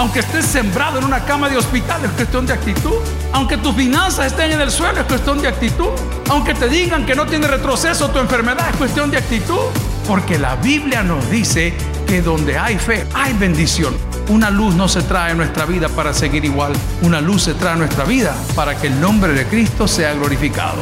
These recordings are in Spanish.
Aunque estés sembrado en una cama de hospital, es cuestión de actitud. Aunque tus finanzas estén en el suelo, es cuestión de actitud. Aunque te digan que no tiene retroceso tu enfermedad, es cuestión de actitud. Porque la Biblia nos dice que donde hay fe, hay bendición. Una luz no se trae a nuestra vida para seguir igual. Una luz se trae a nuestra vida para que el nombre de Cristo sea glorificado.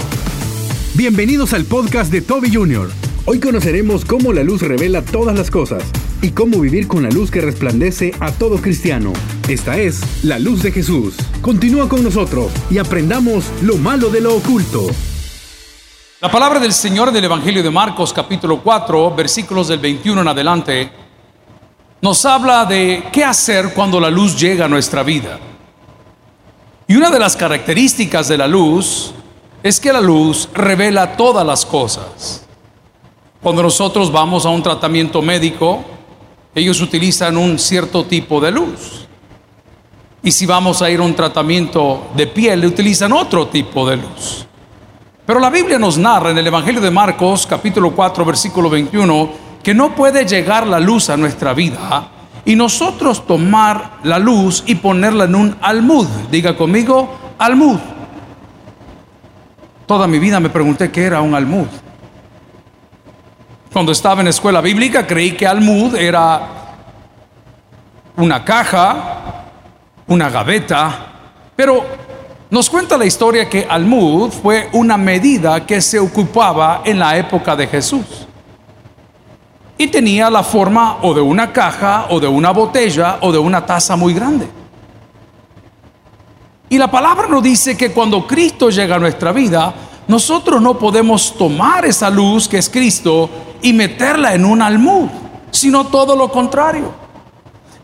Bienvenidos al podcast de Toby Jr. Hoy conoceremos cómo la luz revela todas las cosas y cómo vivir con la luz que resplandece a todo cristiano. Esta es la luz de Jesús. Continúa con nosotros y aprendamos lo malo de lo oculto. La palabra del Señor del Evangelio de Marcos capítulo 4 versículos del 21 en adelante nos habla de qué hacer cuando la luz llega a nuestra vida. Y una de las características de la luz es que la luz revela todas las cosas. Cuando nosotros vamos a un tratamiento médico, ellos utilizan un cierto tipo de luz. Y si vamos a ir a un tratamiento de piel, utilizan otro tipo de luz. Pero la Biblia nos narra en el Evangelio de Marcos, capítulo 4, versículo 21, que no puede llegar la luz a nuestra vida y nosotros tomar la luz y ponerla en un almud. Diga conmigo, almud. Toda mi vida me pregunté qué era un almud. Cuando estaba en escuela bíblica creí que almud era una caja, una gaveta, pero nos cuenta la historia que almud fue una medida que se ocupaba en la época de Jesús. Y tenía la forma o de una caja, o de una botella, o de una taza muy grande. Y la palabra nos dice que cuando Cristo llega a nuestra vida, nosotros no podemos tomar esa luz que es Cristo y meterla en un almud, sino todo lo contrario.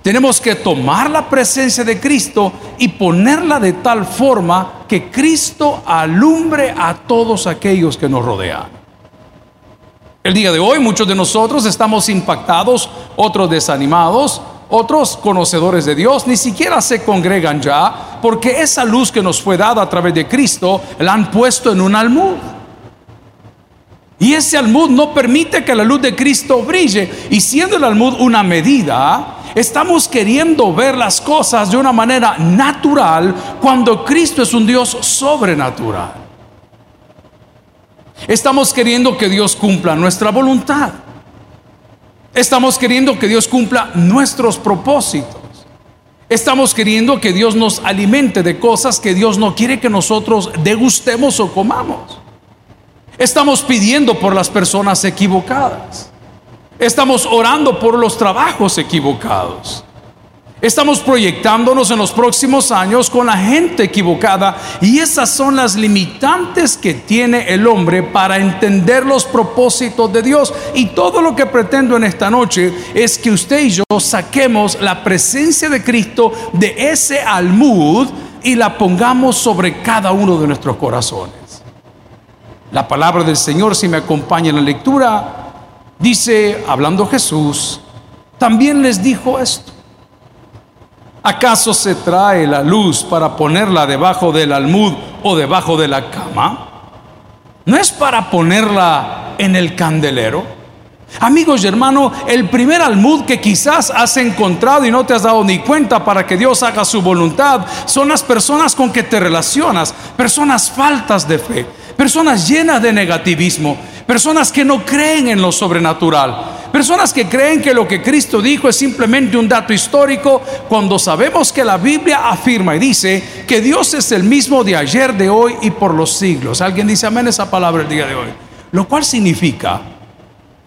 Tenemos que tomar la presencia de Cristo y ponerla de tal forma que Cristo alumbre a todos aquellos que nos rodean. El día de hoy muchos de nosotros estamos impactados, otros desanimados, otros conocedores de Dios ni siquiera se congregan ya porque esa luz que nos fue dada a través de Cristo la han puesto en un almud. Y ese almud no permite que la luz de Cristo brille. Y siendo el almud una medida, estamos queriendo ver las cosas de una manera natural cuando Cristo es un Dios sobrenatural. Estamos queriendo que Dios cumpla nuestra voluntad. Estamos queriendo que Dios cumpla nuestros propósitos. Estamos queriendo que Dios nos alimente de cosas que Dios no quiere que nosotros degustemos o comamos. Estamos pidiendo por las personas equivocadas. Estamos orando por los trabajos equivocados. Estamos proyectándonos en los próximos años con la gente equivocada y esas son las limitantes que tiene el hombre para entender los propósitos de Dios. Y todo lo que pretendo en esta noche es que usted y yo saquemos la presencia de Cristo de ese almud y la pongamos sobre cada uno de nuestros corazones. La palabra del Señor, si me acompaña en la lectura, dice, hablando Jesús, también les dijo esto. ¿Acaso se trae la luz para ponerla debajo del almud o debajo de la cama? ¿No es para ponerla en el candelero? Amigos y hermanos, el primer almud que quizás has encontrado y no te has dado ni cuenta para que Dios haga su voluntad son las personas con que te relacionas, personas faltas de fe, personas llenas de negativismo, personas que no creen en lo sobrenatural, personas que creen que lo que Cristo dijo es simplemente un dato histórico cuando sabemos que la Biblia afirma y dice que Dios es el mismo de ayer, de hoy y por los siglos. Alguien dice amén esa palabra el día de hoy. Lo cual significa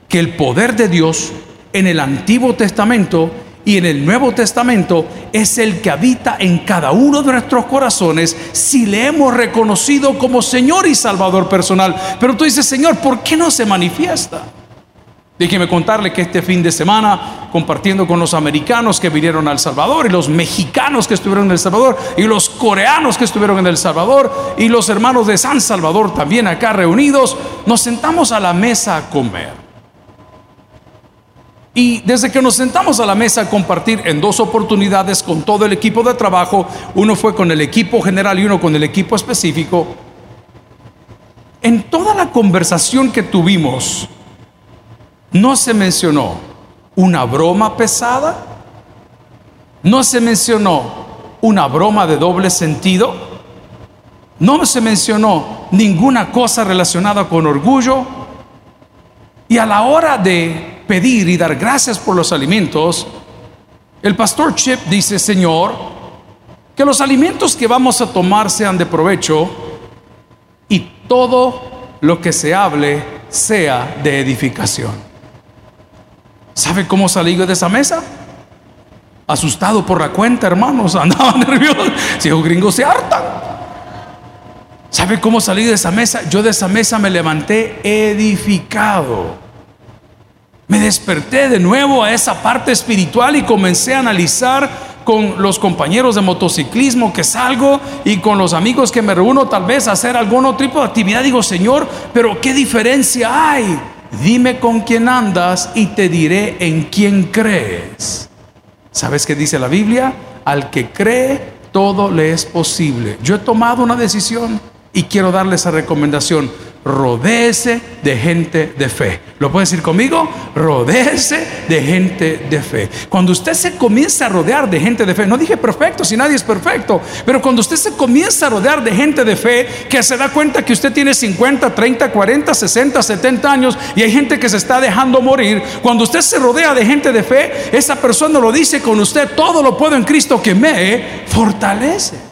que el poder de Dios en el Antiguo Testamento y en el Nuevo Testamento es el que habita en cada uno de nuestros corazones si le hemos reconocido como Señor y Salvador personal. Pero tú dices, Señor, ¿por qué no se manifiesta? Déjeme contarle que este fin de semana, compartiendo con los americanos que vinieron a El Salvador y los mexicanos que estuvieron en El Salvador y los coreanos que estuvieron en El Salvador y los hermanos de San Salvador también acá reunidos, nos sentamos a la mesa a comer. Y desde que nos sentamos a la mesa a compartir en dos oportunidades con todo el equipo de trabajo, uno fue con el equipo general y uno con el equipo específico, en toda la conversación que tuvimos, no se mencionó una broma pesada, no se mencionó una broma de doble sentido, no se mencionó ninguna cosa relacionada con orgullo, y a la hora de pedir y dar gracias por los alimentos, el pastor Chip dice, Señor, que los alimentos que vamos a tomar sean de provecho y todo lo que se hable sea de edificación. ¿Sabe cómo salí de esa mesa? Asustado por la cuenta, hermanos, andaba nervioso. Si los gringos se hartan. ¿Sabe cómo salí de esa mesa? Yo de esa mesa me levanté edificado. Me desperté de nuevo a esa parte espiritual y comencé a analizar con los compañeros de motociclismo que salgo y con los amigos que me reúno tal vez a hacer algún otro tipo de actividad. Digo, Señor, pero ¿qué diferencia hay? Dime con quién andas y te diré en quién crees. ¿Sabes qué dice la Biblia? Al que cree, todo le es posible. Yo he tomado una decisión y quiero darle esa recomendación rodéese de gente de fe. ¿Lo puede decir conmigo? Rodéese de gente de fe. Cuando usted se comienza a rodear de gente de fe, no dije perfecto, si nadie es perfecto, pero cuando usted se comienza a rodear de gente de fe, que se da cuenta que usted tiene 50, 30, 40, 60, 70 años y hay gente que se está dejando morir, cuando usted se rodea de gente de fe, esa persona lo dice con usted, todo lo puedo en Cristo que me fortalece.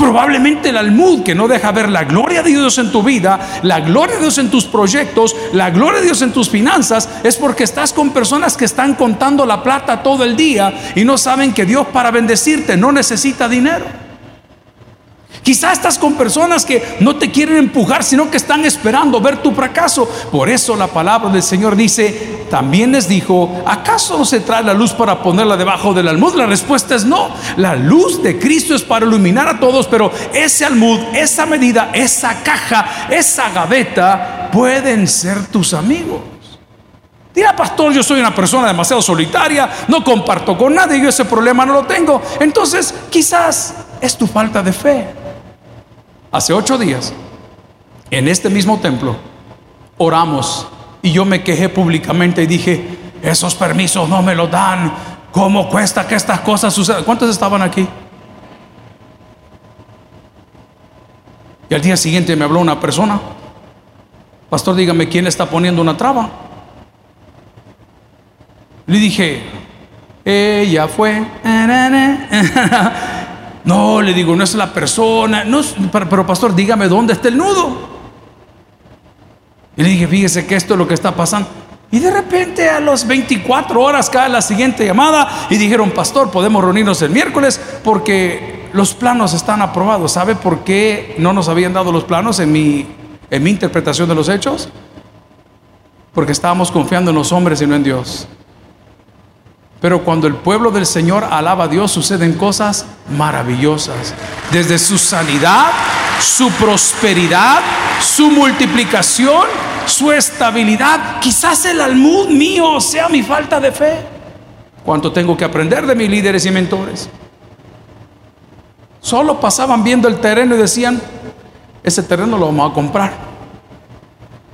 Probablemente el almud que no deja ver la gloria de Dios en tu vida, la gloria de Dios en tus proyectos, la gloria de Dios en tus finanzas, es porque estás con personas que están contando la plata todo el día y no saben que Dios para bendecirte no necesita dinero. Quizás estás con personas que no te quieren empujar, sino que están esperando ver tu fracaso. Por eso la palabra del Señor dice, también les dijo, ¿acaso no se trae la luz para ponerla debajo del almud? La respuesta es no. La luz de Cristo es para iluminar a todos, pero ese almud, esa medida, esa caja, esa gaveta pueden ser tus amigos. Dirá, pastor, yo soy una persona demasiado solitaria, no comparto con nadie, yo ese problema no lo tengo. Entonces, quizás es tu falta de fe. Hace ocho días, en este mismo templo, oramos y yo me quejé públicamente y dije, esos permisos no me los dan. ¿Cómo cuesta que estas cosas sucedan? ¿Cuántos estaban aquí? Y al día siguiente me habló una persona. Pastor, dígame quién está poniendo una traba. Le dije, ella fue. No, le digo, no es la persona. No, pero pastor, dígame dónde está el nudo. Y le dije, fíjese que esto es lo que está pasando. Y de repente a las 24 horas cae la siguiente llamada y dijeron, pastor, podemos reunirnos el miércoles porque los planos están aprobados. ¿Sabe por qué no nos habían dado los planos en mi, en mi interpretación de los hechos? Porque estábamos confiando en los hombres y no en Dios. Pero cuando el pueblo del Señor alaba a Dios, suceden cosas maravillosas. Desde su sanidad, su prosperidad, su multiplicación, su estabilidad. Quizás el almud mío sea mi falta de fe. ¿Cuánto tengo que aprender de mis líderes y mentores? Solo pasaban viendo el terreno y decían, ese terreno lo vamos a comprar.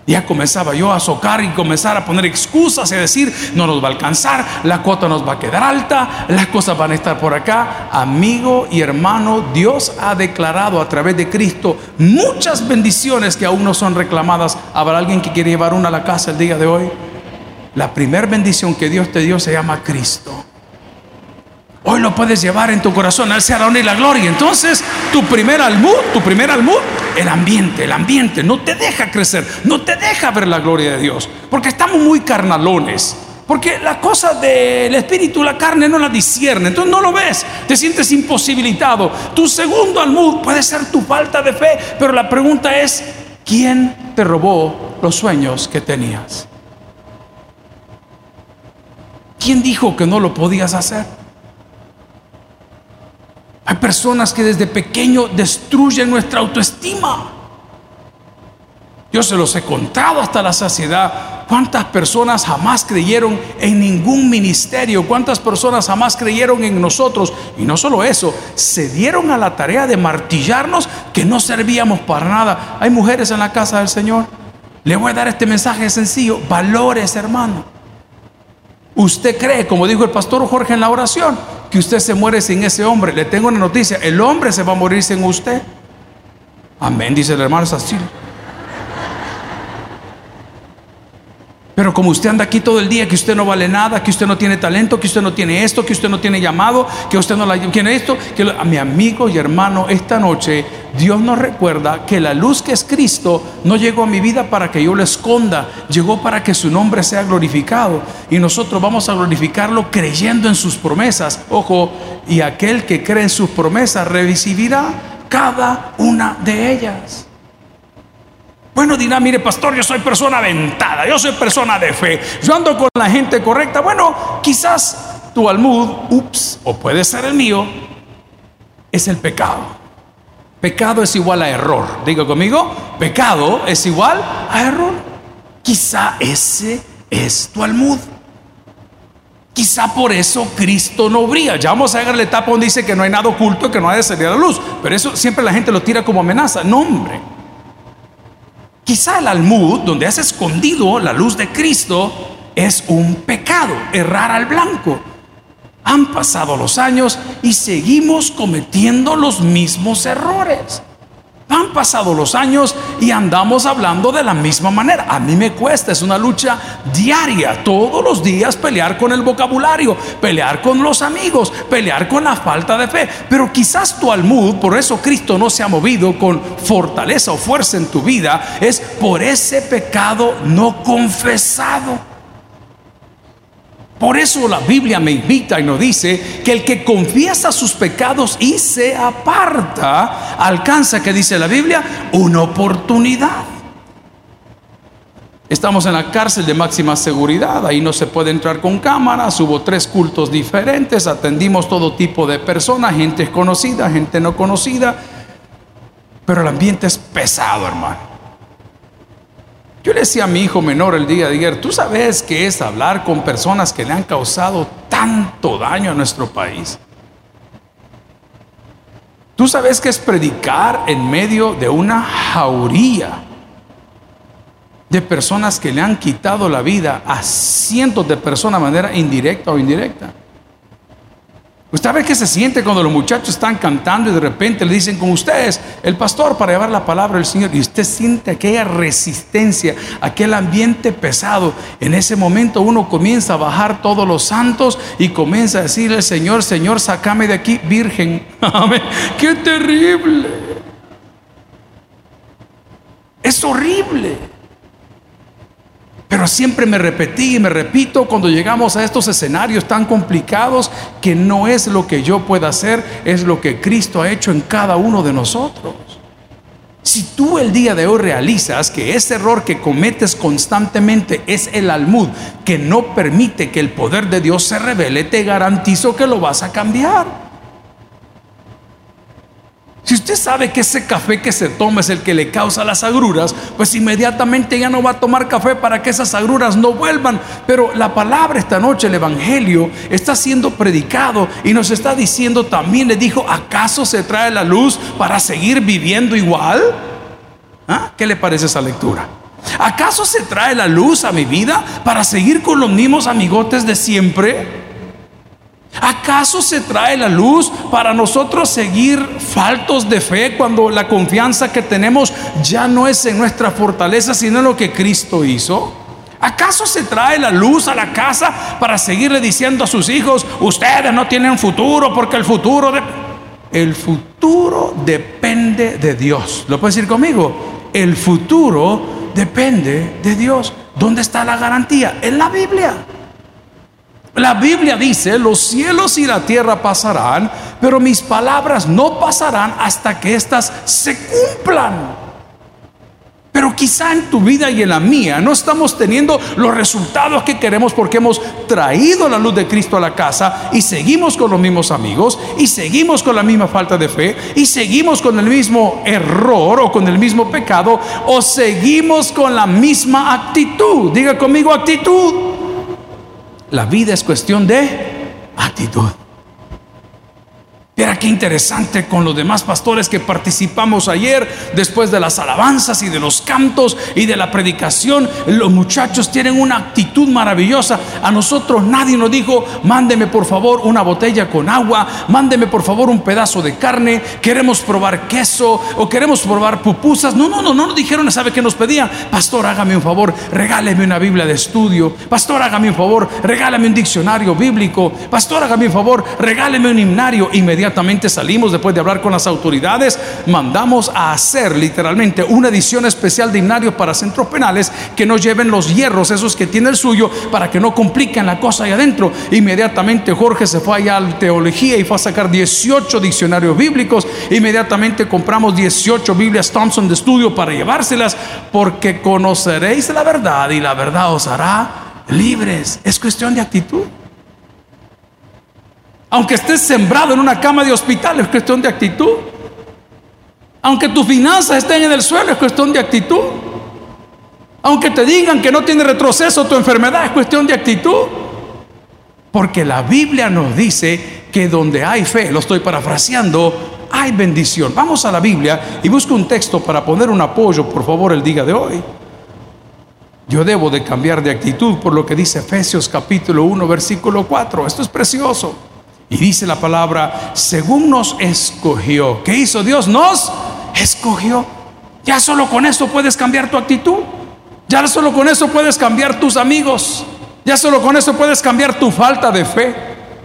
Ya comenzaba yo a socar y comenzar a poner excusas y decir, no nos va a alcanzar, la cuota nos va a quedar alta, las cosas van a estar por acá. Amigo y hermano, Dios ha declarado a través de Cristo muchas bendiciones que aún no son reclamadas. ¿Habrá alguien que quiere llevar una a la casa el día de hoy? La primera bendición que Dios te dio se llama Cristo. Hoy lo puedes llevar en tu corazón, al sea la la gloria. Entonces, tu primer almud, tu primer almud, el ambiente, el ambiente no te deja crecer, no te deja ver la gloria de Dios, porque estamos muy carnalones. Porque la cosa del espíritu, la carne no la discierne, entonces no lo ves, te sientes imposibilitado. Tu segundo almud puede ser tu falta de fe, pero la pregunta es, ¿quién te robó los sueños que tenías? ¿Quién dijo que no lo podías hacer? Hay personas que desde pequeño destruyen nuestra autoestima. Yo se los he contado hasta la saciedad. ¿Cuántas personas jamás creyeron en ningún ministerio? ¿Cuántas personas jamás creyeron en nosotros? Y no solo eso, se dieron a la tarea de martillarnos que no servíamos para nada. Hay mujeres en la casa del Señor. Le voy a dar este mensaje sencillo. Valores, hermano. Usted cree, como dijo el pastor Jorge en la oración, que usted se muere sin ese hombre. Le tengo una noticia, el hombre se va a morir sin usted. Amén, dice el hermano así. Pero como usted anda aquí todo el día, que usted no vale nada, que usted no tiene talento, que usted no tiene esto, que usted no tiene llamado, que usted no la, tiene esto, que a mi amigo y hermano, esta noche Dios nos recuerda que la luz que es Cristo no llegó a mi vida para que yo lo esconda, llegó para que su nombre sea glorificado. Y nosotros vamos a glorificarlo creyendo en sus promesas. Ojo, y aquel que cree en sus promesas recibirá cada una de ellas. Bueno, dirá, mire, pastor, yo soy persona aventada, yo soy persona de fe, yo ando con la gente correcta. Bueno, quizás tu almud, ups, o puede ser el mío, es el pecado. Pecado es igual a error. Diga conmigo, pecado es igual a error. Quizá ese es tu almud. Quizá por eso Cristo no brilla. Ya vamos a ver la etapa donde dice que no hay nada oculto, que no ha de salir a la luz. Pero eso siempre la gente lo tira como amenaza. No, hombre. Quizá el almud, donde has escondido la luz de Cristo, es un pecado, errar al blanco. Han pasado los años y seguimos cometiendo los mismos errores. Han pasado los años y andamos hablando de la misma manera. A mí me cuesta, es una lucha diaria, todos los días pelear con el vocabulario, pelear con los amigos, pelear con la falta de fe. Pero quizás tu almud, por eso Cristo no se ha movido con fortaleza o fuerza en tu vida, es por ese pecado no confesado. Por eso la Biblia me invita y nos dice que el que confiesa sus pecados y se aparta, alcanza, que dice la Biblia, una oportunidad. Estamos en la cárcel de máxima seguridad, ahí no se puede entrar con cámaras, hubo tres cultos diferentes, atendimos todo tipo de personas, gente conocida, gente no conocida, pero el ambiente es pesado, hermano. Yo le decía a mi hijo menor el día de ayer, ¿tú sabes qué es hablar con personas que le han causado tanto daño a nuestro país? ¿Tú sabes qué es predicar en medio de una jauría de personas que le han quitado la vida a cientos de personas de manera indirecta o indirecta? ¿Usted ve qué se siente cuando los muchachos están cantando y de repente le dicen con ustedes el pastor para llevar la palabra del Señor y usted siente aquella resistencia, aquel ambiente pesado? En ese momento uno comienza a bajar todos los santos y comienza a decirle, Señor, Señor, sacame de aquí, virgen. Amén. ¡Qué terrible! Es horrible. Pero siempre me repetí y me repito cuando llegamos a estos escenarios tan complicados que no es lo que yo pueda hacer, es lo que Cristo ha hecho en cada uno de nosotros. Si tú el día de hoy realizas que ese error que cometes constantemente es el almud que no permite que el poder de Dios se revele, te garantizo que lo vas a cambiar. Si usted sabe que ese café que se toma es el que le causa las agruras, pues inmediatamente ya no va a tomar café para que esas agruras no vuelvan. Pero la palabra esta noche, el Evangelio, está siendo predicado y nos está diciendo también, le dijo, ¿acaso se trae la luz para seguir viviendo igual? ¿Ah? ¿Qué le parece esa lectura? ¿Acaso se trae la luz a mi vida para seguir con los mismos amigotes de siempre? ¿Acaso se trae la luz para nosotros seguir faltos de fe cuando la confianza que tenemos ya no es en nuestra fortaleza, sino en lo que Cristo hizo? ¿Acaso se trae la luz a la casa para seguirle diciendo a sus hijos, ustedes no tienen futuro porque el futuro. El futuro depende de Dios. ¿Lo puede decir conmigo? El futuro depende de Dios. ¿Dónde está la garantía? En la Biblia. La Biblia dice, los cielos y la tierra pasarán, pero mis palabras no pasarán hasta que éstas se cumplan. Pero quizá en tu vida y en la mía no estamos teniendo los resultados que queremos porque hemos traído la luz de Cristo a la casa y seguimos con los mismos amigos y seguimos con la misma falta de fe y seguimos con el mismo error o con el mismo pecado o seguimos con la misma actitud. Diga conmigo actitud. La vida es cuestión de actitud. Vea qué interesante con los demás pastores que participamos ayer, después de las alabanzas y de los cantos y de la predicación. Los muchachos tienen una actitud maravillosa. A nosotros nadie nos dijo, mándeme por favor una botella con agua, mándeme por favor un pedazo de carne, queremos probar queso o queremos probar pupusas. No, no, no, no nos dijeron, ¿sabe qué nos pedían? Pastor, hágame un favor, regáleme una Biblia de estudio. Pastor, hágame un favor, regálame un diccionario bíblico. Pastor, hágame un favor, regáleme un himnario. Inmediatamente salimos después de hablar con las autoridades, mandamos a hacer literalmente una edición especial de himnario para centros penales que no lleven los hierros, esos que tiene el suyo, para que no compliquen la cosa ahí adentro. Inmediatamente Jorge se fue allá a teología y fue a sacar 18 diccionarios bíblicos. Inmediatamente compramos 18 Biblias Thompson de estudio para llevárselas, porque conoceréis la verdad y la verdad os hará libres. Es cuestión de actitud. Aunque estés sembrado en una cama de hospital, es cuestión de actitud. Aunque tus finanzas estén en el suelo, es cuestión de actitud. Aunque te digan que no tiene retroceso tu enfermedad, es cuestión de actitud. Porque la Biblia nos dice que donde hay fe, lo estoy parafraseando, hay bendición. Vamos a la Biblia y busco un texto para poner un apoyo, por favor, el día de hoy. Yo debo de cambiar de actitud por lo que dice Efesios capítulo 1, versículo 4. Esto es precioso. Y dice la palabra, según nos escogió. ¿Qué hizo Dios? Nos escogió. Ya solo con eso puedes cambiar tu actitud. Ya solo con eso puedes cambiar tus amigos. Ya solo con eso puedes cambiar tu falta de fe.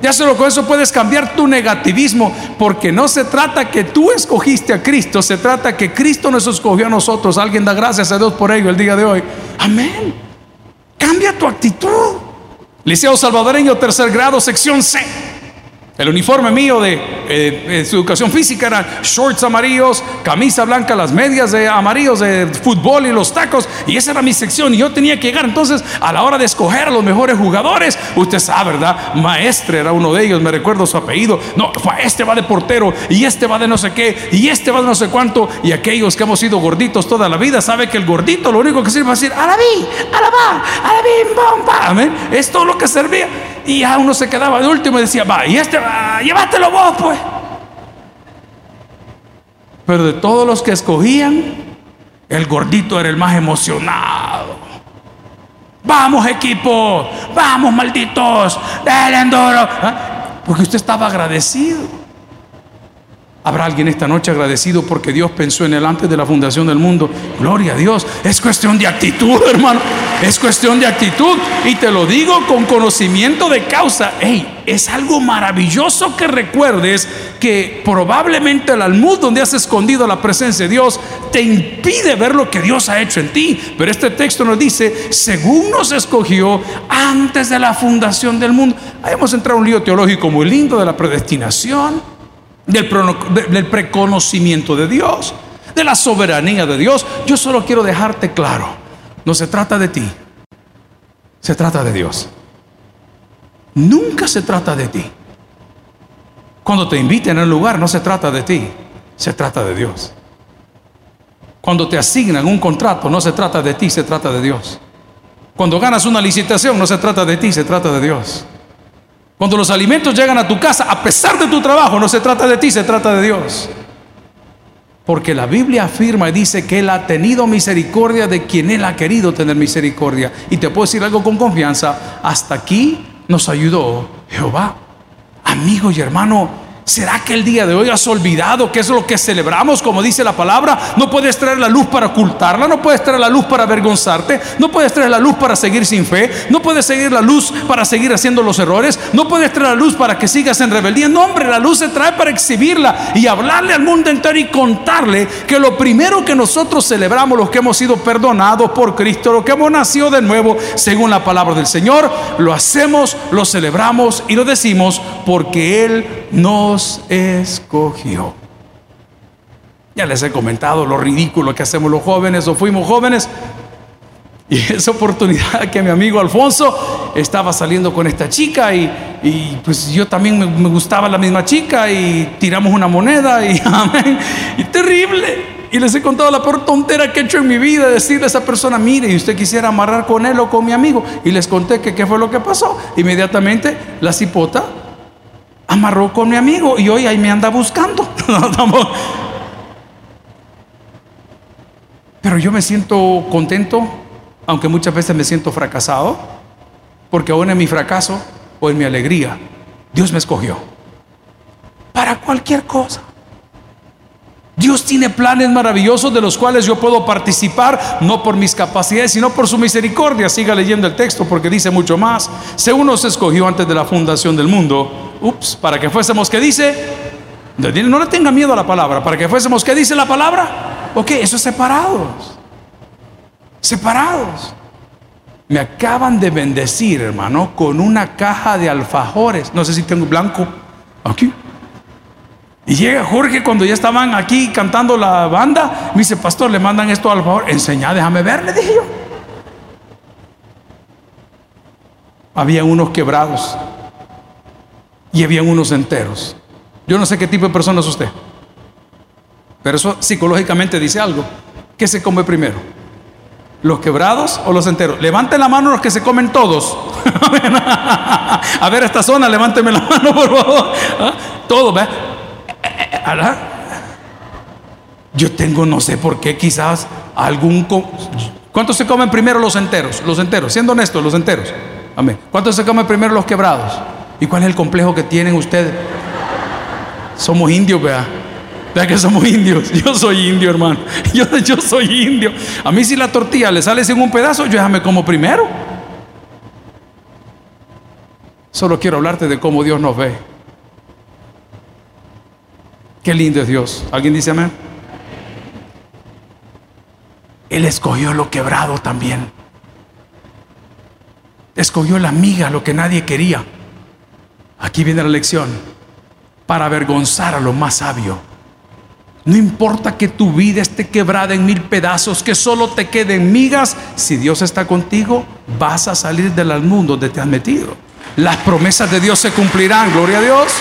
Ya solo con eso puedes cambiar tu negativismo, porque no se trata que tú escogiste a Cristo, se trata que Cristo nos escogió a nosotros. Alguien da gracias a Dios por ello el día de hoy. Amén. Cambia tu actitud. Liceo Salvadoreño, tercer grado, sección C. El uniforme mío de, eh, educación física era shorts amarillos, camisa blanca, las medias de amarillos de fútbol y los tacos. Y esa era mi sección. Y yo tenía que llegar. Entonces, a la hora de escoger a los mejores jugadores, usted sabe, ¿verdad? Maestre era uno de ellos, me recuerdo su apellido. No, este va de portero, y este va de no sé qué, y este va de no sé cuánto. Y aquellos que hemos sido gorditos toda la vida, sabe que el gordito lo único que sirve es decir, alabí, alabá, alabí, bomba. Amén. Es todo lo que servía. Y ya uno se quedaba de último y decía, va, y este, va, llévatelo vos, pues. Pero de todos los que escogían, el gordito era el más emocionado. Vamos equipo, vamos malditos, denle duro. ¿Ah? Porque usted estaba agradecido. Habrá alguien esta noche agradecido porque Dios pensó en él antes de la fundación del mundo. Gloria a Dios. Es cuestión de actitud, hermano. Es cuestión de actitud. Y te lo digo con conocimiento de causa. Hey, es algo maravilloso que recuerdes que probablemente el almud donde has escondido la presencia de Dios te impide ver lo que Dios ha hecho en ti. Pero este texto nos dice, según nos escogió antes de la fundación del mundo. Ahí hemos entrado en un lío teológico muy lindo de la predestinación del, preconocimiento de Dios, de la soberanía de Dios. Yo solo quiero dejarte claro, no se trata de ti, se trata de Dios. Nunca se trata de ti. Cuando te inviten a un lugar, no se trata de ti, se trata de Dios. Cuando te asignan un contrato, no se trata de ti, se trata de Dios. Cuando ganas una licitación, no se trata de ti, se trata de Dios. Cuando los alimentos llegan a tu casa, a pesar de tu trabajo, no se trata de ti, se trata de Dios. Porque la Biblia afirma y dice que Él ha tenido misericordia de quien Él ha querido tener misericordia. Y te puedo decir algo con confianza, hasta aquí nos ayudó Jehová. Amigo y hermano, ¿Será que el día de hoy has olvidado que es lo que celebramos, como dice la palabra? No puedes traer la luz para ocultarla, no puedes traer la luz para avergonzarte, no puedes traer la luz para seguir sin fe, no puedes seguir la luz para seguir haciendo los errores, no puedes traer la luz para que sigas en rebeldía. No, hombre, la luz se trae para exhibirla y hablarle al mundo entero y contarle que lo primero que nosotros celebramos, los que hemos sido perdonados por Cristo, los que hemos nacido de nuevo, según la palabra del Señor, lo hacemos, lo celebramos y lo decimos porque Él nos escogió. Ya les he comentado lo ridículo que hacemos los jóvenes o fuimos jóvenes. Y esa oportunidad que mi amigo Alfonso estaba saliendo con esta chica y, pues yo también me, gustaba la misma chica y tiramos una moneda y amén. Y terrible. Y les he contado la peor tontera que he hecho en mi vida, decirle a esa persona, mire, y usted quisiera amarrar con él o con mi amigo. Y les conté que qué fue lo que pasó. Inmediatamente la cipota amarró con mi amigo y hoy ahí me anda buscando. Pero yo me siento contento, aunque muchas veces me siento fracasado, porque aún en mi fracaso o en mi alegría, Dios me escogió para cualquier cosa. Dios tiene planes maravillosos de los cuales yo puedo participar, no por mis capacidades, sino por su misericordia. Siga leyendo el texto porque dice mucho más. Según nos escogió antes de la fundación del mundo, ups, para que fuésemos, ¿qué dice? No le tenga miedo a la palabra, para que fuésemos, ¿qué dice la palabra? Ok, eso es separados. Separados. Me acaban de bendecir, hermano, con una caja de alfajores. No sé si tengo blanco aquí. Y llega Jorge cuando ya estaban aquí cantando la banda. Me dice, pastor, le mandan esto al favor. Enseñá, déjame ver, le dije yo. Había unos quebrados y había unos enteros. Yo no sé qué tipo de persona es usted, pero eso psicológicamente dice algo. ¿Qué se come primero? ¿Los quebrados o los enteros? Levanten la mano los que se comen todos. A ver, esta zona, levánteme la mano, por favor. ¿Ah? Todo, ¿ve? Yo tengo, no sé por qué, quizás algún... ¿Cuántos se comen primero los enteros? Los enteros, siendo honestos, los enteros. Amén. ¿Cuántos se comen primero los quebrados? ¿Y cuál es el complejo que tienen ustedes? Somos indios, vea. Vea que somos indios. Yo soy indio, hermano. Yo, yo soy indio. A mí si la tortilla le sale sin un pedazo, yo ya me como primero. Solo quiero hablarte de cómo Dios nos ve. Qué lindo es Dios. ¿Alguien dice amén? Él escogió lo quebrado también. Escogió la miga, lo que nadie quería. Aquí viene la lección. Para avergonzar a lo más sabio. No importa que tu vida esté quebrada en mil pedazos, que solo te queden migas, si Dios está contigo, vas a salir del mundo donde te has metido. Las promesas de Dios se cumplirán, gloria a Dios.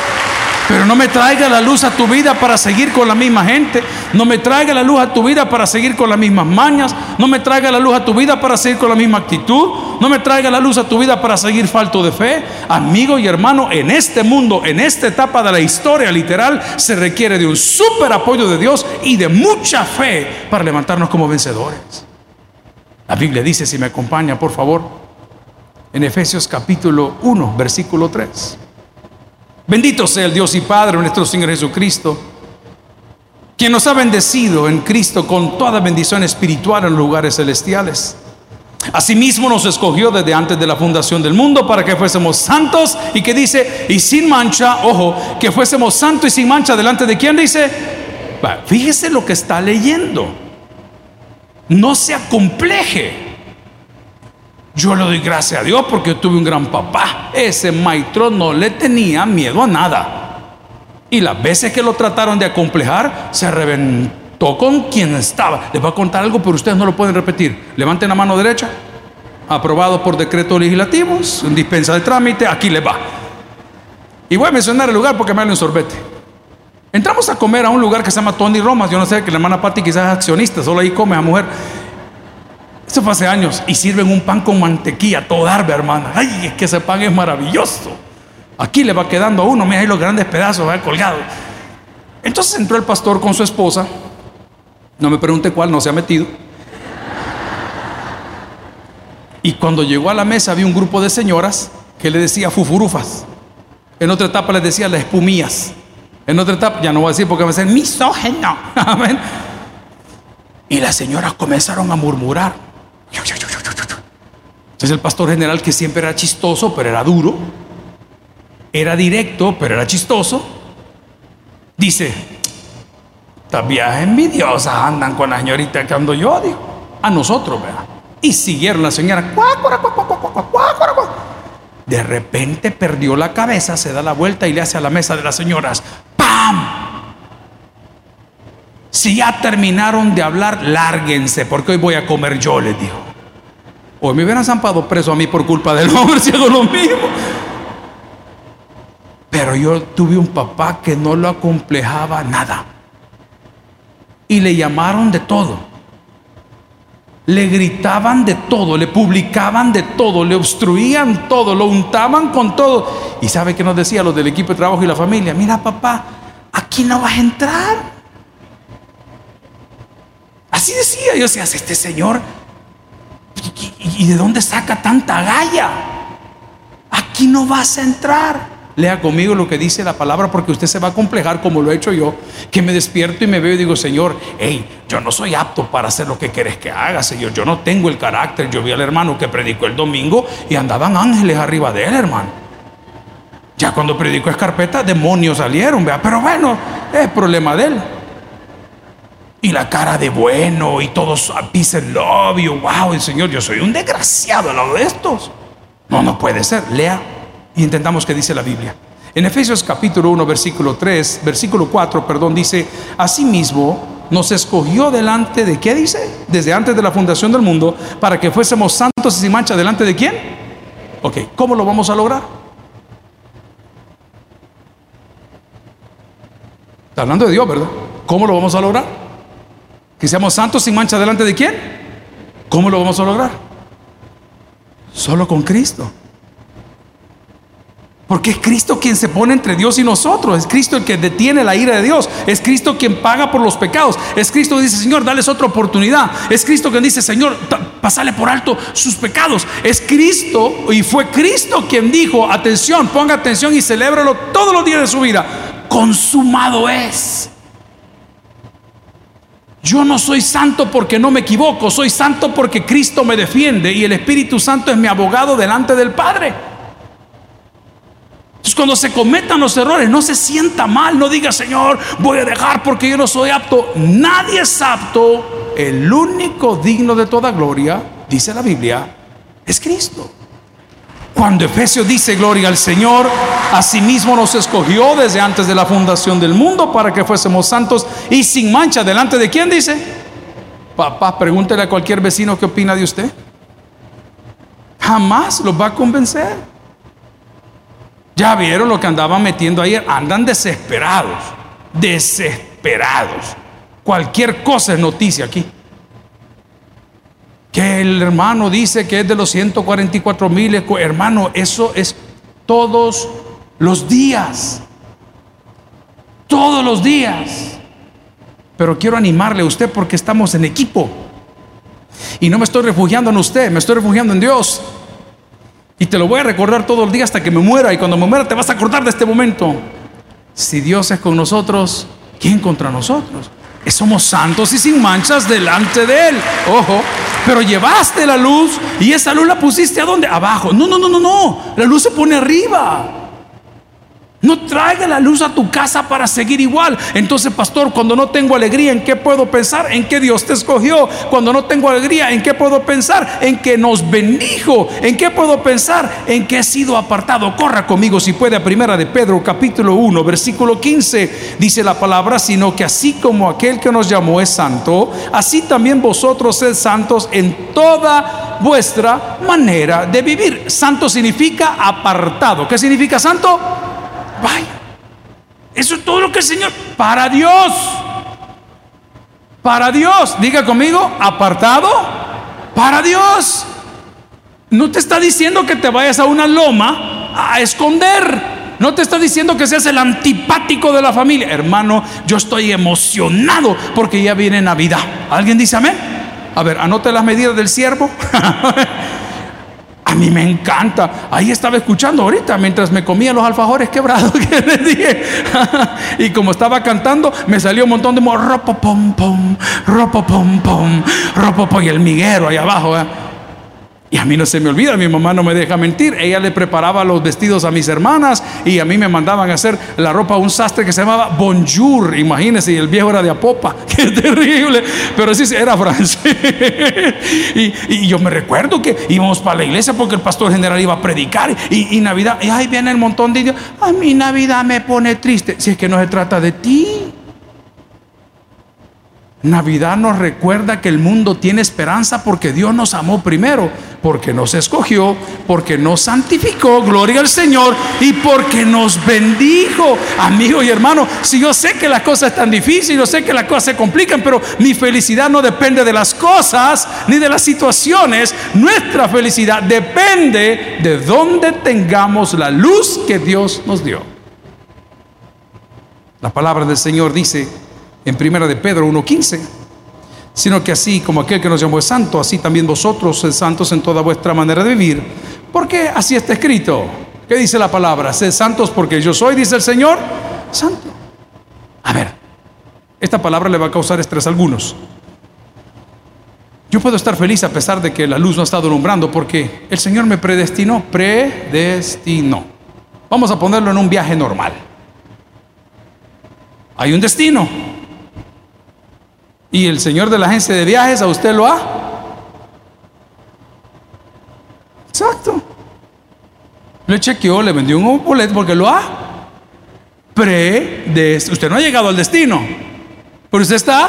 Pero no me traiga la luz a tu vida para seguir con la misma gente. No me traiga la luz a tu vida para seguir con las mismas mañas. No me traiga la luz a tu vida para seguir con la misma actitud. No me traiga la luz a tu vida para seguir falto de fe. Amigo y hermano, en este mundo, en esta etapa de la historia literal, se requiere de un súper apoyo de Dios y de mucha fe para levantarnos como vencedores. La Biblia dice, si me acompaña, por favor, en Efesios capítulo 1, versículo 3. Bendito sea el Dios y Padre nuestro Señor Jesucristo, quien nos ha bendecido en Cristo con toda bendición espiritual en lugares celestiales. Asimismo nos escogió desde antes de la fundación del mundo para que fuésemos santos y que dice, y sin mancha, ojo, que fuésemos santos y sin mancha delante de quién dice, fíjese lo que está leyendo, no se acompleje. Yo le doy gracias a Dios porque tuve un gran papá. Ese maestro no le tenía miedo a nada. Y las veces que lo trataron de acomplejar, se reventó con quien estaba. Les voy a contar algo, pero ustedes no lo pueden repetir. Levanten la mano derecha. Aprobado por decretos legislativos, en dispensa de trámite, aquí le va. Y voy a mencionar el lugar porque me da un sorbete. Entramos a comer a un lugar que se llama Tony Romas. Yo no sé que la hermana Patti quizás es accionista, solo ahí come a mujer. Eso fue hace años. Y sirven un pan con mantequilla, todo darbe, hermana. Ay, es que ese pan es maravilloso. Aquí le va quedando a uno, mira ahí los grandes pedazos, va colgado. Entonces entró el pastor con su esposa. No me pregunte cuál, no se ha metido. Y cuando llegó a la mesa había un grupo de señoras que le decía fufurufas. En otra etapa les decía las espumillas. En otra etapa, ya no voy a decir porque me dicen misógeno. Amén. Y las señoras comenzaron a murmurar. Entonces el pastor general que siempre era chistoso, pero era duro, era directo, pero era chistoso, dice, estas viejas envidiosas andan con la señorita que ando yo, digo, a nosotros, ¿verdad? Y siguieron la señora, de repente perdió la cabeza, se da la vuelta y le hace a la mesa de las señoras, ¡pam! Si ya terminaron de hablar, lárguense, porque hoy voy a comer yo, les dijo. Hoy me hubieran zampado preso a mí por culpa del hombre, si lo mismo. Pero yo tuve un papá que no lo acomplejaba nada. Y le llamaron de todo. le gritaban de todo, le publicaban de todo, le obstruían todo, lo untaban con todo. ¿Y sabe qué nos decía los del equipo de trabajo y la familia? Mira papá, aquí no vas a entrar. Así decía, yo decía, este señor, ¿y, de dónde saca tanta galla? Aquí no vas a entrar. Lea conmigo lo que dice la palabra porque usted se va a complejar como lo he hecho yo, que me despierto y me veo y digo, Señor, hey, yo no soy apto para hacer lo que quieres que haga, Señor, yo no tengo el carácter. Yo vi al hermano que predicó el domingo y andaban ángeles arriba de él, hermano. Ya cuando predicó escarpeta, demonios salieron, vea, pero bueno, es problema de él. Y la cara de bueno y todos a peace love y wow, el Señor, yo soy un desgraciado al lado de estos. No, no puede ser. Lea y intentamos que dice la Biblia. En Efesios capítulo 1, versículo 3, versículo 4, perdón, dice, asimismo nos escogió delante de, ¿qué dice? Desde antes de la fundación del mundo, para que fuésemos santos y sin mancha delante de quién? Ok, ¿cómo lo vamos a lograr? Está hablando de Dios, ¿verdad? ¿Cómo lo vamos a lograr? Que seamos santos sin mancha delante de quién? ¿Cómo lo vamos a lograr? Solo con Cristo. Porque es Cristo quien se pone entre Dios y nosotros. Es Cristo el que detiene la ira de Dios. Es Cristo quien paga por los pecados. Es Cristo que dice, Señor, dales otra oportunidad. Es Cristo quien dice, Señor, pasale por alto sus pecados. Es Cristo y fue Cristo quien dijo, atención, ponga atención y celébralo todos los días de su vida. Consumado es. Yo no soy santo porque no me equivoco, soy santo porque Cristo me defiende y el Espíritu Santo es mi abogado delante del Padre. Entonces cuando se cometan los errores, no se sienta mal, no diga, Señor, voy a dejar porque yo no soy apto. Nadie es apto. El único digno de toda gloria, dice la Biblia, es Cristo. Cuando Efesios dice gloria al Señor, asimismo nos escogió desde antes de la fundación del mundo para que fuésemos santos y sin mancha. ¿Delante de quién dice? Papá, pregúntele a cualquier vecino qué opina de usted. Jamás los va a convencer. Ya vieron lo que andaban metiendo ayer. Andan desesperados. Desesperados. Cualquier cosa es noticia aquí. Que el hermano dice que es de los 144 mil. Hermano, eso es todos los días. Todos los días. Pero quiero animarle a usted porque estamos en equipo. Y no me estoy refugiando en usted, me estoy refugiando en Dios. Y te lo voy a recordar todo el día hasta que me muera. Y cuando me muera te vas a acordar de este momento. Si Dios es con nosotros, ¿quién contra nosotros? somos santos y sin manchas delante de Él. Ojo, pero llevaste la luz y esa luz la pusiste a dónde? Abajo. No, no, no, no, no. La luz se pone arriba. No traiga la luz a tu casa para seguir igual. Entonces, pastor, cuando no tengo alegría, ¿en qué puedo pensar? En que Dios te escogió. Cuando no tengo alegría, ¿en qué puedo pensar? En que nos bendijo. ¿En qué puedo pensar? En que he sido apartado. Corra conmigo si puede a primera de Pedro, capítulo 1, versículo 15. Dice la palabra, sino que así como aquel que nos llamó es santo, así también vosotros sed santos en toda vuestra manera de vivir. Santo significa apartado. ¿Qué significa santo? Vaya. Eso es todo lo que el Señor, para Dios, para Dios, diga conmigo, apartado, para Dios. No te está diciendo que te vayas a una loma a esconder. No te está diciendo que seas el antipático de la familia. Hermano, yo estoy emocionado porque ya viene Navidad. ¿Alguien dice amén? A ver, anote las medidas del siervo. Mí me encanta. Ahí estaba escuchando ahorita mientras me comía los alfajores quebrados que le dije. y como estaba cantando, me salió un montón de ropo pom pom, ropo pom pom, ropo pom y el miguero ahí abajo. ¿eh? Y a mí no se me olvida, mi mamá no me deja mentir. Ella le preparaba los vestidos a mis hermanas y a mí me mandaban a hacer la ropa a un sastre que se llamaba Bonjour. Imagínense, y el viejo era de Apopa. Qué terrible. Pero sí, era francés. y, yo me recuerdo que íbamos para la iglesia porque el pastor general iba a predicar. Y, Navidad, y ahí viene el montón de indios. A mí Navidad me pone triste. Si es que no se trata de ti. Navidad nos recuerda que el mundo tiene esperanza porque Dios nos amó primero, porque nos escogió, porque nos santificó, gloria al Señor, y porque nos bendijo. Amigo y hermano, si yo sé que las cosas están difíciles, yo sé que las cosas se complican, pero mi felicidad no depende de las cosas ni de las situaciones. Nuestra felicidad depende de dónde tengamos la luz que Dios nos dio. La palabra del Señor dice, en primera de Pedro 1.15, sino que así como aquel que nos llamó es santo, así también vosotros sed santos en toda vuestra manera de vivir, porque así está escrito. ¿Qué dice la palabra? Sed santos porque yo soy, dice el Señor, santo. A ver, esta palabra le va a causar estrés a algunos. Yo puedo estar feliz a pesar de que la luz no ha estado alumbrando porque el Señor me predestinó, predestinó. Vamos a ponerlo en un viaje normal. Hay un destino. Y el señor de la agencia de viajes a usted lo ha. Exacto. Le chequeó, le vendió un boleto porque lo ha. Predestinado. Usted no ha llegado al destino, pero usted está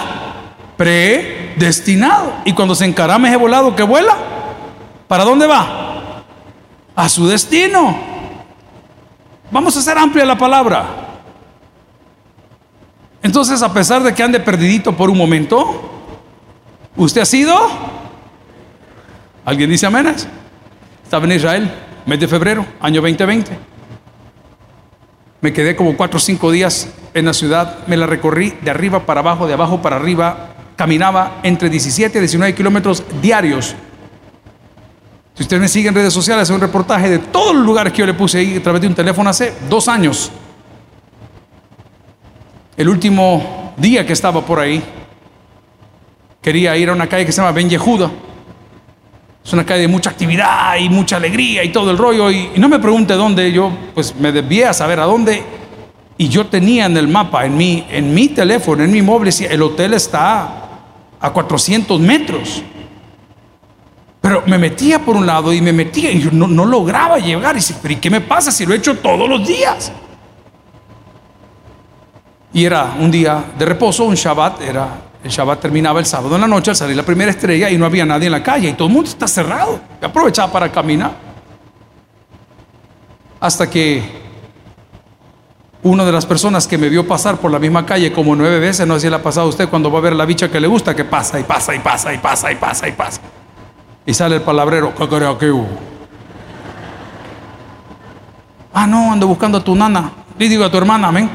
predestinado. Y cuando se encarame ese volado que vuela, ¿para dónde va? A su destino. Vamos a hacer amplia la palabra. Entonces, a pesar de que ande perdidito por un momento, ¿usted ha sido? ¿Alguien dice amén? Estaba en Israel, mes de febrero, año 2020. Me quedé como cuatro o cinco días en la ciudad, me la recorrí de arriba para abajo, de abajo para arriba, caminaba entre 17 y 19 kilómetros diarios. Si usted me sigue en redes sociales, hace un reportaje de todos los lugares que yo le puse ahí a través de un teléfono hace dos años. El último día que estaba por ahí, quería ir a una calle que se llama Ben Yehuda. Es una calle de mucha actividad y mucha alegría y todo el rollo. Y, no me pregunte dónde, yo pues me desvié a saber a dónde. Y yo tenía en el mapa, en mi, en mi teléfono, en mi móvil, el hotel está a 400 metros. Pero me metía por un lado y me metía y yo no, no lograba llegar. Y dice, pero ¿y qué me pasa si lo he hecho todos los días? Y era un día de reposo, un Shabbat, era, el Shabbat terminaba el sábado en la noche al salir la primera estrella y no había nadie en la calle y todo el mundo está cerrado. Aprovechaba para caminar. Hasta que una de las personas que me vio pasar por la misma calle como nueve veces, no sé si le ha pasado a usted cuando va a ver la bicha que le gusta, que pasa y pasa y pasa y pasa y pasa y pasa. Y sale el palabrero, ¿qué creo que hubo? Ah, no, ando buscando a tu nana. Le digo a tu hermana, amén.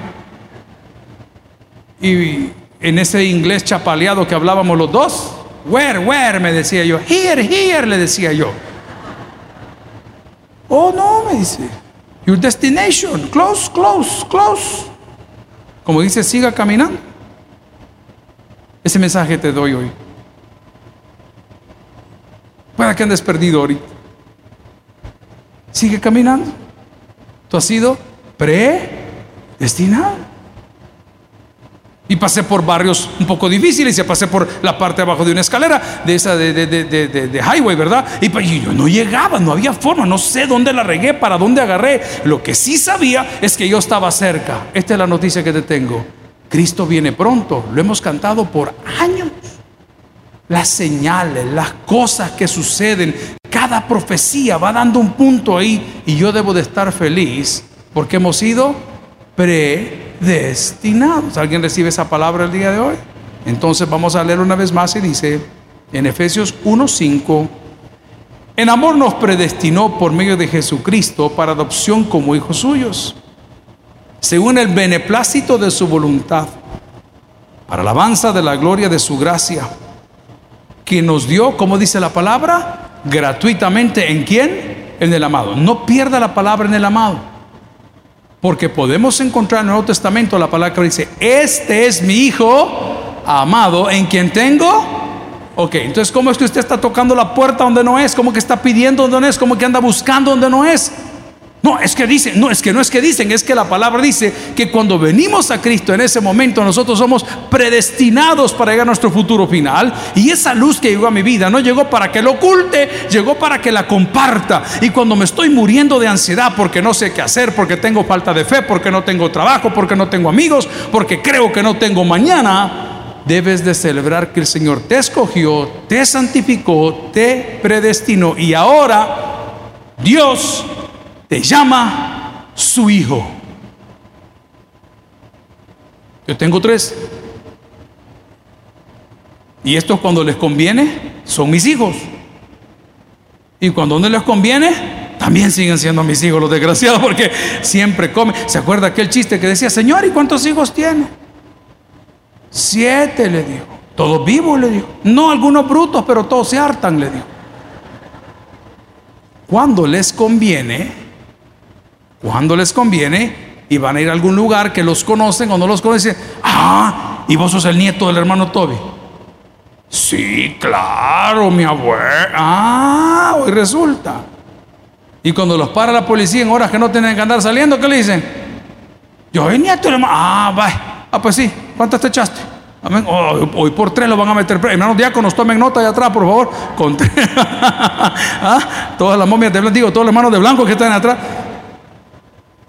Y en ese inglés chapaleado que hablábamos los dos, where, where, me decía yo, here, here, le decía yo. Oh, no, me dice, your destination, close, close, close. Como dice, siga caminando. Ese mensaje te doy hoy. Para que andes perdido ahorita. Sigue caminando. Tú has sido predestinado. Y pasé por barrios un poco difíciles y pasé por la parte abajo de una escalera de esa de, de, highway, ¿verdad? Y, y, yo no llegaba, no había forma, no sé dónde la regué, para dónde agarré. Lo que sí sabía es que yo estaba cerca. Esta es la noticia que te tengo. Cristo viene pronto, lo hemos cantado por años. Las señales, las cosas que suceden, cada profecía va dando un punto ahí y yo debo de estar feliz porque hemos sido pre destinados. ¿Alguien recibe esa palabra el día de hoy? Entonces vamos a leer una vez más y dice en Efesios 1:5, en amor nos predestinó por medio de Jesucristo para adopción como hijos suyos, según el beneplácito de su voluntad, para alabanza de la gloria de su gracia, que nos dio, como dice la palabra, gratuitamente en quién? En el amado. No pierda la palabra en el amado. Porque podemos encontrar en el Nuevo Testamento la palabra que dice, este es mi hijo amado en quien tengo. Ok, entonces ¿cómo es que usted está tocando la puerta donde no es? ¿Cómo que está pidiendo donde no es? ¿Cómo que anda buscando donde no es? No, es que dicen, no, es que no es que dicen, es que la palabra dice que cuando venimos a Cristo en ese momento nosotros somos predestinados para llegar a nuestro futuro final y esa luz que llegó a mi vida no llegó para que lo oculte, llegó para que la comparta. Y cuando me estoy muriendo de ansiedad porque no sé qué hacer, porque tengo falta de fe, porque no tengo trabajo, porque no tengo amigos, porque creo que no tengo mañana, debes de celebrar que el Señor te escogió, te santificó, te predestinó y ahora Dios te llama su hijo. Yo tengo tres. Y estos cuando les conviene son mis hijos. Y cuando no les conviene, también siguen siendo mis hijos los desgraciados porque siempre comen. ¿Se acuerda aquel chiste que decía, Señor, ¿y cuántos hijos tiene? Siete, le dijo. Todos vivos, le dijo. No algunos brutos, pero todos se hartan, le dijo. Cuando les conviene, cuando les conviene, y van a ir a algún lugar que los conocen o no los conocen, ah, y vos sos el nieto del hermano Toby. Sí, claro, mi abuelo. Ah, hoy resulta. Y cuando los para la policía en horas que no tienen que andar saliendo, ¿qué le dicen? Yo soy nieto hermano. Ah, va. Ah, pues sí. ¿Cuántas te echaste? Oh, hoy por tres lo van a meter. Hermanos diáconos, tomen nota allá atrás, por favor. Con ¿Ah? Todas las momias de blanco, digo, todos los hermanos de blanco que están atrás.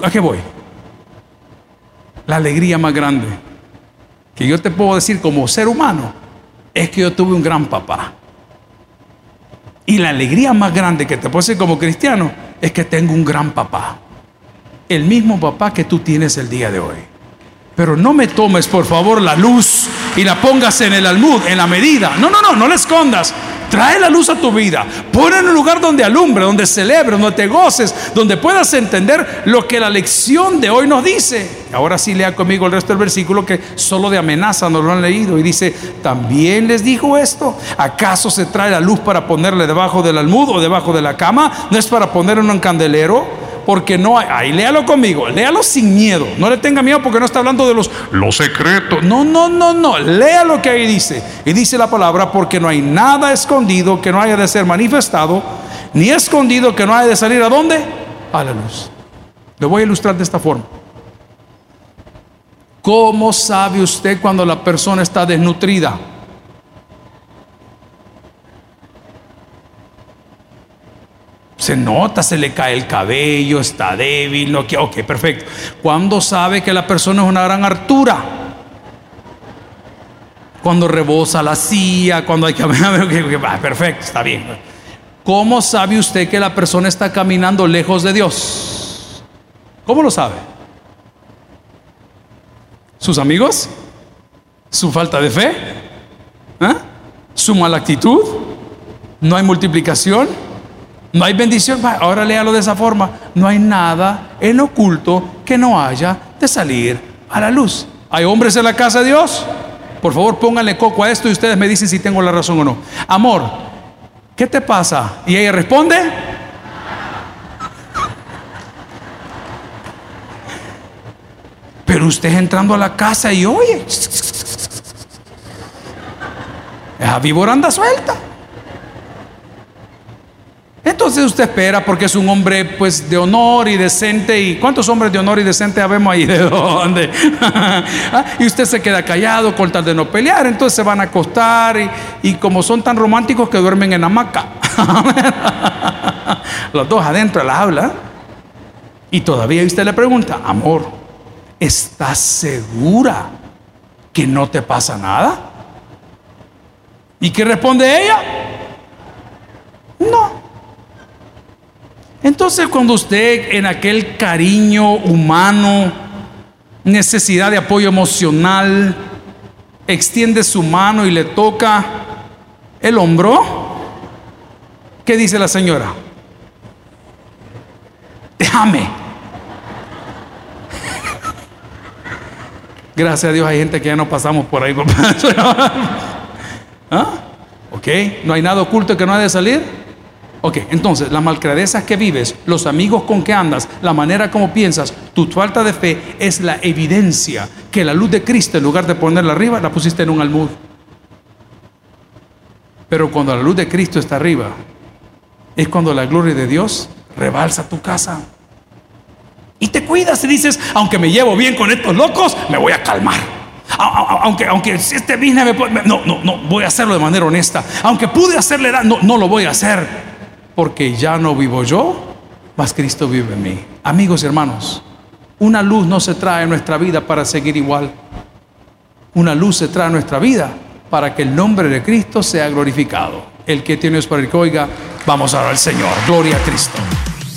¿A qué voy? La alegría más grande que yo te puedo decir como ser humano es que yo tuve un gran papá. Y la alegría más grande que te puedo decir como cristiano es que tengo un gran papá. El mismo papá que tú tienes el día de hoy. Pero no me tomes, por favor, la luz y la pongas en el almud, en la medida. No, no, no, no la escondas. Trae la luz a tu vida. Pon en un lugar donde alumbre, donde celebre, donde te goces, donde puedas entender lo que la lección de hoy nos dice. Ahora sí lea conmigo el resto del versículo que solo de amenaza no lo han leído. Y dice, también les dijo esto. ¿Acaso se trae la luz para ponerle debajo del almud o debajo de la cama? ¿No es para poner en un candelero? Porque no hay, ahí léalo conmigo, léalo sin miedo, no le tenga miedo porque no está hablando de los, los secretos, no, no, no, no, lea lo que ahí dice, y dice la palabra, porque no hay nada escondido que no haya de ser manifestado, ni escondido que no haya de salir a dónde, a la luz. Le voy a ilustrar de esta forma. ¿Cómo sabe usted cuando la persona está desnutrida? Se nota, se le cae el cabello, está débil, no, ok, perfecto. ¿Cuándo sabe que la persona es una gran altura? Cuando rebosa la silla, cuando hay que... perfecto, está bien. ¿Cómo sabe usted que la persona está caminando lejos de Dios? ¿Cómo lo sabe? ¿Sus amigos? ¿Su falta de fe? ¿Ah? ¿Su mala actitud? ¿No hay multiplicación? No hay bendición. Ahora léalo de esa forma. No hay nada en oculto que no haya de salir a la luz. ¿Hay hombres en la casa de Dios? Por favor, pónganle coco a esto y ustedes me dicen si tengo la razón o no. Amor, ¿qué te pasa? Y ella responde. Pero usted entrando a la casa y oye. Esa víbora anda suelta. Entonces usted espera porque es un hombre pues de honor y decente. ¿Y cuántos hombres de honor y decente habemos ahí? ¿De dónde? Ah, y usted se queda callado con tal de no pelear. Entonces se van a acostar y, como son tan románticos que duermen en hamaca. Los dos adentro de la habla. Y todavía usted le pregunta, amor, ¿estás segura que no te pasa nada? ¿Y qué responde ella? No. Entonces cuando usted en aquel cariño humano, necesidad de apoyo emocional, extiende su mano y le toca el hombro, ¿qué dice la señora? Déjame. Gracias a Dios hay gente que ya no pasamos por ahí. ¿Ah? ¿Ok? ¿No hay nada oculto que no ha de salir? Ok, entonces la malcredeza que vives, los amigos con que andas, la manera como piensas, tu falta de fe es la evidencia que la luz de Cristo, en lugar de ponerla arriba, la pusiste en un almud. Pero cuando la luz de Cristo está arriba, es cuando la gloria de Dios rebalsa tu casa. Y te cuidas y dices, aunque me llevo bien con estos locos, me voy a calmar. Aunque, aunque este business me, no, no, no, voy a hacerlo de manera honesta. Aunque pude hacerle no, no lo voy a hacer porque ya no vivo yo, mas Cristo vive en mí. Amigos y hermanos, una luz no se trae en nuestra vida para seguir igual. una luz se trae a nuestra vida para que el nombre de Cristo sea glorificado. El que tiene es para el que oiga, vamos a al Señor. Gloria a Cristo.